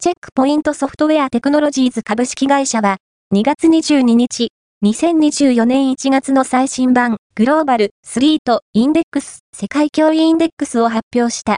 チェックポイントソフトウェアテクノロジーズ株式会社は、2月22日、2024年1月の最新版、グローバル、スリート、インデックス、世界脅威インデックスを発表した。